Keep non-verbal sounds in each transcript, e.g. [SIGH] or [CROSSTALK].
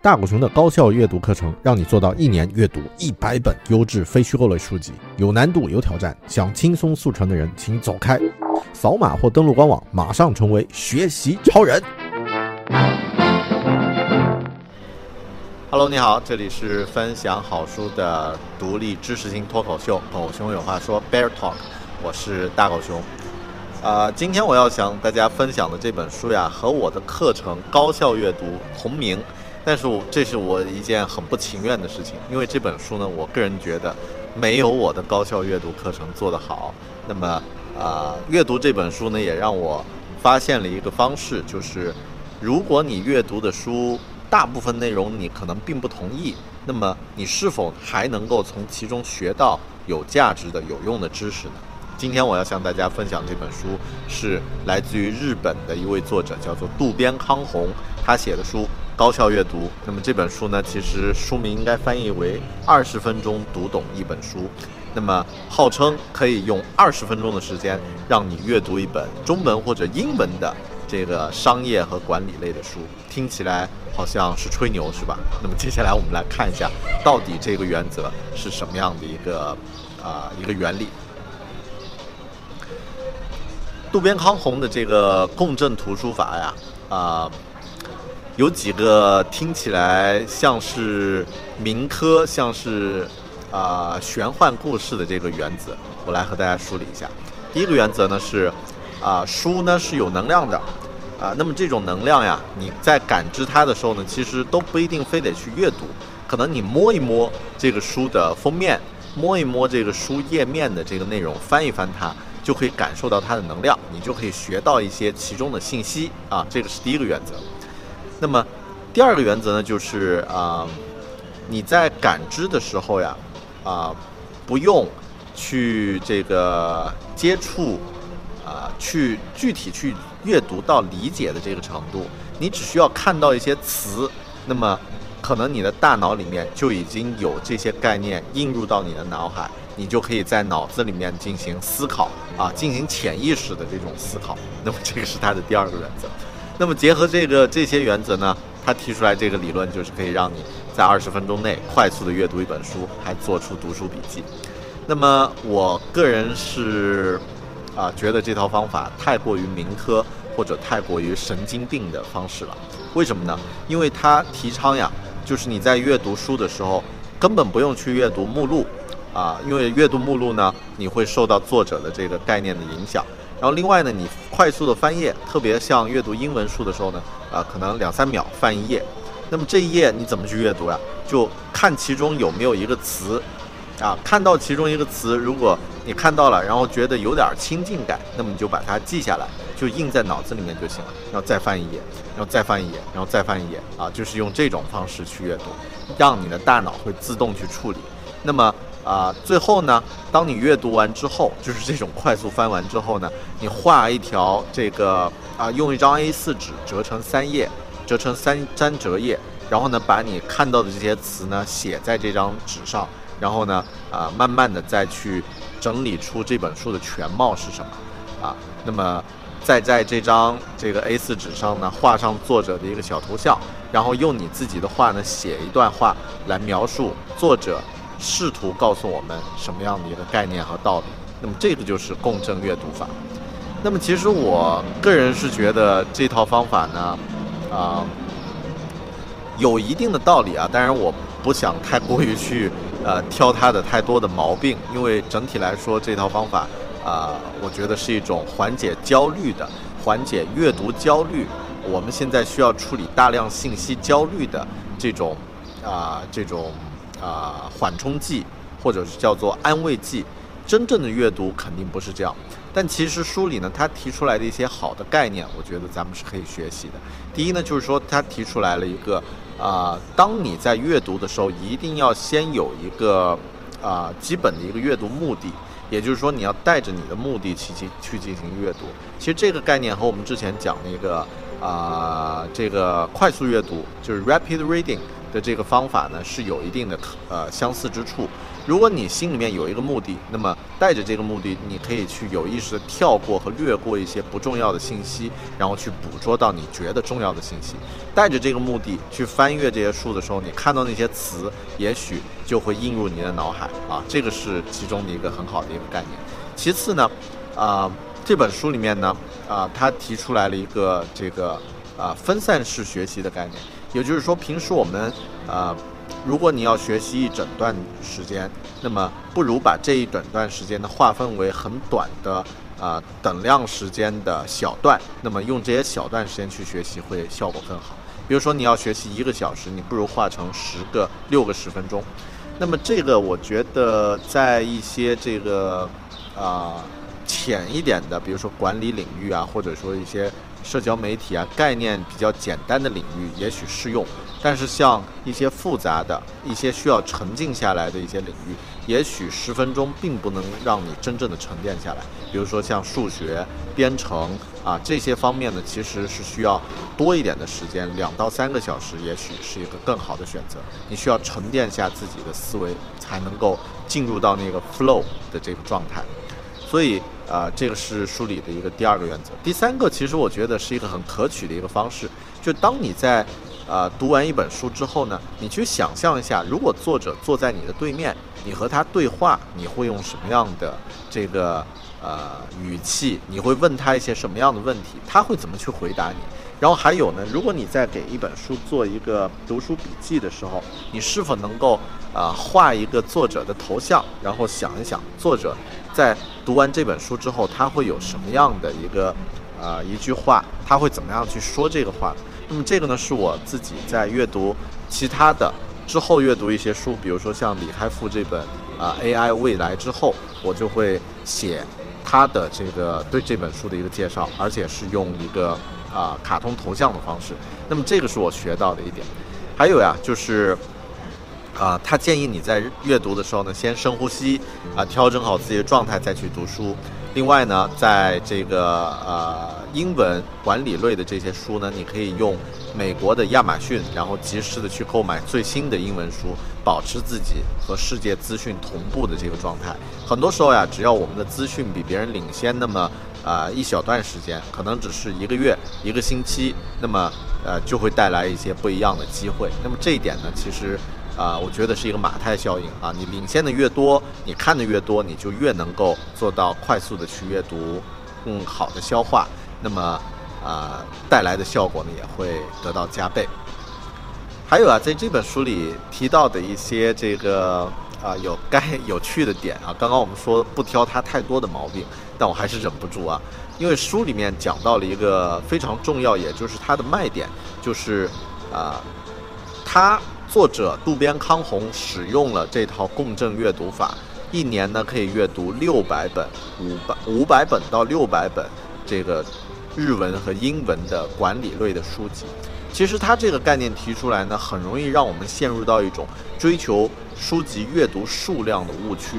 大狗熊的高效阅读课程，让你做到一年阅读一百本优质非虚构类书籍。有难度，有挑战，想轻松速成的人，请走开。扫码或登录官网，马上成为学习超人。Hello，你好，这里是分享好书的独立知识型脱口秀《狗熊有话说》Bear Talk，我是大狗熊。呃，今天我要向大家分享的这本书呀，和我的课程《高效阅读》同名，但是我这是我一件很不情愿的事情，因为这本书呢，我个人觉得没有我的高效阅读课程做得好。那么，呃，阅读这本书呢，也让我发现了一个方式，就是如果你阅读的书大部分内容你可能并不同意，那么你是否还能够从其中学到有价值的、有用的知识呢？今天我要向大家分享这本书，是来自于日本的一位作者，叫做渡边康弘，他写的书《高效阅读》。那么这本书呢，其实书名应该翻译为《二十分钟读懂一本书》。那么号称可以用二十分钟的时间让你阅读一本中文或者英文的这个商业和管理类的书，听起来好像是吹牛，是吧？那么接下来我们来看一下，到底这个原则是什么样的一个啊、一个原理。渡边康弘的这个共振图书法呀，啊、有几个听起来像是民科、像是啊、玄幻故事的这个原则，我来和大家梳理一下。第一个原则呢是，啊、书呢是有能量的，啊、那么这种能量呀，你在感知它的时候呢，其实都不一定非得去阅读，可能你摸一摸这个书的封面，摸一摸这个书页面的这个内容，翻一翻它，就可以感受到它的能量，你就可以学到一些其中的信息啊，这个是第一个原则。那么第二个原则呢，就是啊、你在感知的时候呀，啊、不用去这个接触，啊、去具体去阅读到理解的这个程度，你只需要看到一些词，那么可能你的大脑里面就已经有这些概念映入到你的脑海，你就可以在脑子里面进行思考啊，进行潜意识的这种思考。那么这个是它的第二个原则。那么结合这个这些原则呢，他提出来这个理论就是可以让你在二十分钟内快速的阅读一本书，还做出读书笔记。那么我个人是啊，觉得这套方法太过于民科或者太过于神经病的方式了。为什么呢？因为他提倡呀，就是你在阅读书的时候，根本不用去阅读目录啊，因为阅读目录呢，你会受到作者的这个概念的影响。然后另外呢，你快速的翻页，特别像阅读英文书的时候呢，啊，可能两三秒翻一页。那么这一页你怎么去阅读呀？就看其中有没有一个词，啊，看到其中一个词，如果你看到了，然后觉得有点亲近感，那么你就把它记下来，就印在脑子里面就行了。然后再翻一页，然后再翻一页，然后再翻一页，啊，就是用这种方式去阅读，让你的大脑会自动去处理。那么啊，最后呢，当你阅读完之后，就是这种快速翻完之后呢，你画一条这个啊，用一张 A4 纸折成三页，折成三三折页，然后呢，把你看到的这些词呢写在这张纸上，然后呢，啊，慢慢的再去整理出这本书的全貌是什么，啊，那么再在这张这个 A4 纸上呢画上作者的一个小头像，然后用你自己的话呢写一段话来描述作者试图告诉我们什么样的一个概念和道理。那么这个就是共振阅读法。那么其实我个人是觉得这套方法呢，啊、有一定的道理啊。当然我不想太过于去呃 [LAUGHS] 挑它的太多的毛病，因为整体来说这套方法啊、我觉得是一种缓解焦虑的、缓解阅读焦虑。我们现在需要处理大量信息焦虑的这种啊、这种啊、缓冲剂，或者是叫做安慰剂。真正的阅读肯定不是这样，但其实书里呢，他提出来的一些好的概念，我觉得咱们是可以学习的。第一呢，就是说他提出来了一个啊，当你在阅读的时候，一定要先有一个啊基本的一个阅读目的，也就是说你要带着你的目的去进去进行阅读。其实这个概念和我们之前讲那个啊这个快速阅读，就是 rapid reading 的这个方法呢，是有一定的呃相似之处。如果你心里面有一个目的，那么带着这个目的，你可以去有意识的跳过和略过一些不重要的信息，然后去捕捉到你觉得重要的信息。带着这个目的去翻阅这些书的时候，你看到那些词，也许就会映入你的脑海啊，这个是其中的一个很好的一个概念。其次呢，啊，这本书里面呢，啊，他提出来了一个这个啊分散式学习的概念，也就是说，平时我们啊。如果你要学习一整段时间，那么不如把这一整段时间呢划分为很短的啊等量时间的小段，那么用这些小段时间去学习会效果更好。比如说你要学习一个小时，你不如划成十个六个十分钟。那么这个我觉得在一些这个啊浅一点的，比如说管理领域啊，或者说一些。社交媒体啊，概念比较简单的领域也许适用，但是像一些复杂的、一些需要沉静下来的一些领域，也许十分钟并不能让你真正的沉淀下来。比如说像数学、编程啊这些方面呢，其实是需要多一点的时间，两到三个小时，也许是一个更好的选择。你需要沉淀下自己的思维，才能够进入到那个 flow 的这个状态。所以。啊，这个是书里的一个第二个原则。第三个，其实我觉得是一个很可取的一个方式，就当你在，呃，读完一本书之后呢，你去想象一下，如果作者坐在你的对面，你和他对话，你会用什么样的这个呃语气？你会问他一些什么样的问题？他会怎么去回答你？然后还有呢，如果你在给一本书做一个读书笔记的时候，你是否能够啊画一个作者的头像，然后想一想作者在读完这本书之后，他会有什么样的一个啊一句话，他会怎么样去说这个话？那么这个呢，是我自己在阅读其他的之后阅读一些书，比如说像李开复这本啊 AI 未来之后，我就会写他的这个对这本书的一个介绍，而且是用一个。啊，卡通头像的方式，那么这个是我学到的一点。还有呀，就是啊，他建议你在阅读的时候呢，先深呼吸，啊，调整好自己的状态再去读书。另外呢，在这个呃英文管理类的这些书呢，你可以用美国的亚马逊，然后及时的去购买最新的英文书，保持自己和世界资讯同步的这个状态。很多时候呀，只要我们的资讯比别人领先，那么。啊，一小段时间，可能只是一个月、一个星期，那么呃，就会带来一些不一样的机会。那么这一点呢，其实啊，我觉得是一个马太效应啊。你领先的越多，你看的越多，你就越能够做到快速的去阅读，更好的消化。那么啊，带来的效果呢，也会得到加倍。还有啊，在这本书里提到的一些这个啊有该有趣的点啊，刚刚我们说不挑它太多的毛病。但我还是忍不住啊，因为书里面讲到了一个非常重要，也就是它的卖点，就是啊，它作者渡边康弘使用了这套共振阅读法，一年呢可以阅读六百本、五百五百本到六百本这个日文和英文的管理类的书籍。其实他这个概念提出来呢，很容易让我们陷入到一种追求书籍阅读数量的误区。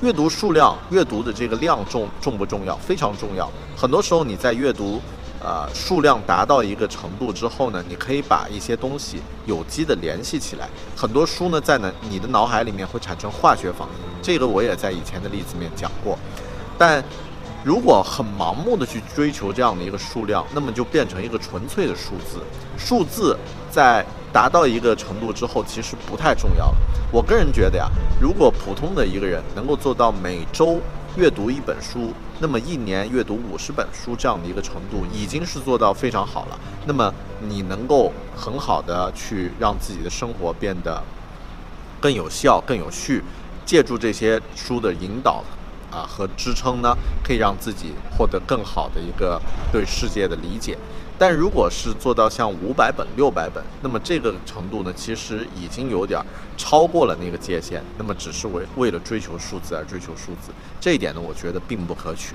阅读数量，阅读的这个量重重不重要？非常重要。很多时候你在阅读，呃，数量达到一个程度之后呢，你可以把一些东西有机的联系起来。很多书呢，在呢你的脑海里面会产生化学反应，这个我也在以前的例子里面讲过。但如果很盲目的去追求这样的一个数量，那么就变成一个纯粹的数字。数字在。达到一个程度之后，其实不太重要了。我个人觉得呀，如果普通的一个人能够做到每周阅读一本书，那么一年阅读五十本书这样的一个程度，已经是做到非常好了。那么你能够很好的去让自己的生活变得更有效、更有序，借助这些书的引导啊和支撑呢，可以让自己获得更好的一个对世界的理解。但如果是做到像五百本、六百本，那么这个程度呢，其实已经有点超过了那个界限。那么只是为为了追求数字而追求数字，这一点呢，我觉得并不可取。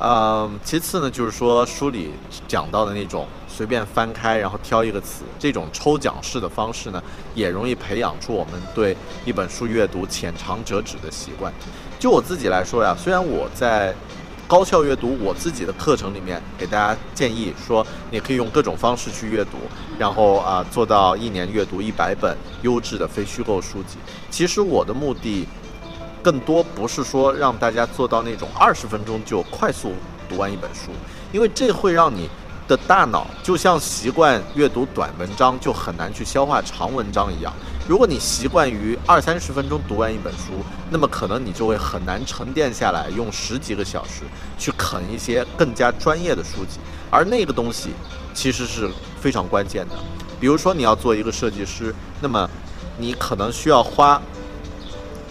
嗯，其次呢，就是说书里讲到的那种随便翻开，然后挑一个词，这种抽奖式的方式呢，也容易培养出我们对一本书阅读浅尝辄止的习惯。就我自己来说呀，虽然我在高效阅读我自己的课程里面给大家建议说，你可以用各种方式去阅读，然后啊做到一年阅读一百本优质的非虚构书籍。其实我的目的。更多不是说让大家做到那种二十分钟就快速读完一本书，因为这会让你的大脑就像习惯阅读短文章就很难去消化长文章一样。如果你习惯于二三十分钟读完一本书，那么可能你就会很难沉淀下来，用十几个小时去啃一些更加专业的书籍。而那个东西其实是非常关键的。比如说你要做一个设计师，那么你可能需要花。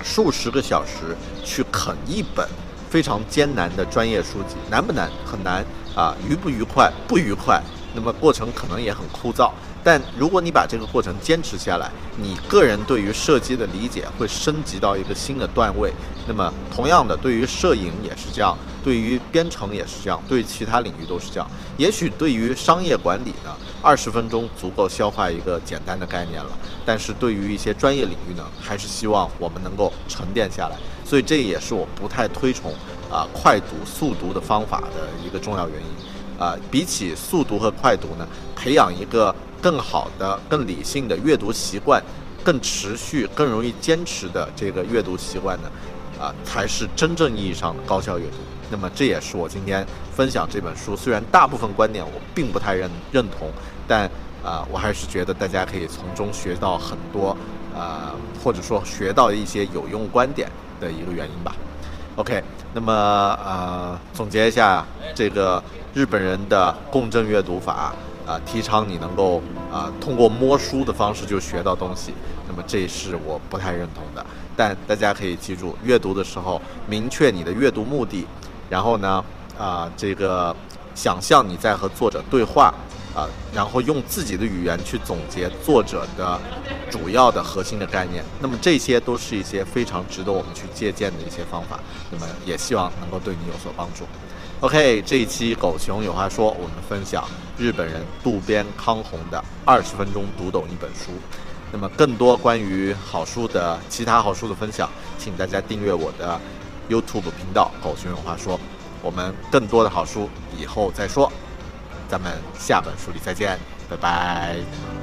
数十个小时去啃一本非常艰难的专业书籍，难不难？很难啊！愉不愉快？不愉快。那么过程可能也很枯燥。但如果你把这个过程坚持下来，你个人对于射击的理解会升级到一个新的段位。那么同样的，对于摄影也是这样，对于编程也是这样，对其他领域都是这样。也许对于商业管理呢，二十分钟足够消化一个简单的概念了。但是对于一些专业领域呢，还是希望我们能够沉淀下来。所以这也是我不太推崇啊快读速读的方法的一个重要原因。啊，比起速读和快读呢，培养一个。更好的、更理性的阅读习惯，更持续、更容易坚持的这个阅读习惯呢，啊，才是真正意义上的高效阅读。那么，这也是我今天分享这本书。虽然大部分观点我并不太认认同，但啊，我还是觉得大家可以从中学到很多，呃，或者说学到一些有用观点的一个原因吧。OK，那么呃，总结一下这个日本人的共振阅读法。啊，提倡你能够啊通过摸书的方式就学到东西，那么这是我不太认同的。但大家可以记住，阅读的时候明确你的阅读目的，然后呢啊这个想象你在和作者对话啊，然后用自己的语言去总结作者的主要的核心的概念。那么这些都是一些非常值得我们去借鉴的一些方法。那么也希望能够对你有所帮助。OK，这一期狗熊有话说，我们分享日本人渡边康弘的二十分钟读懂一本书。那么更多关于好书的其他好书的分享，请大家订阅我的 YouTube 频道“狗熊有话说”。我们更多的好书以后再说，咱们下本书里再见，拜拜。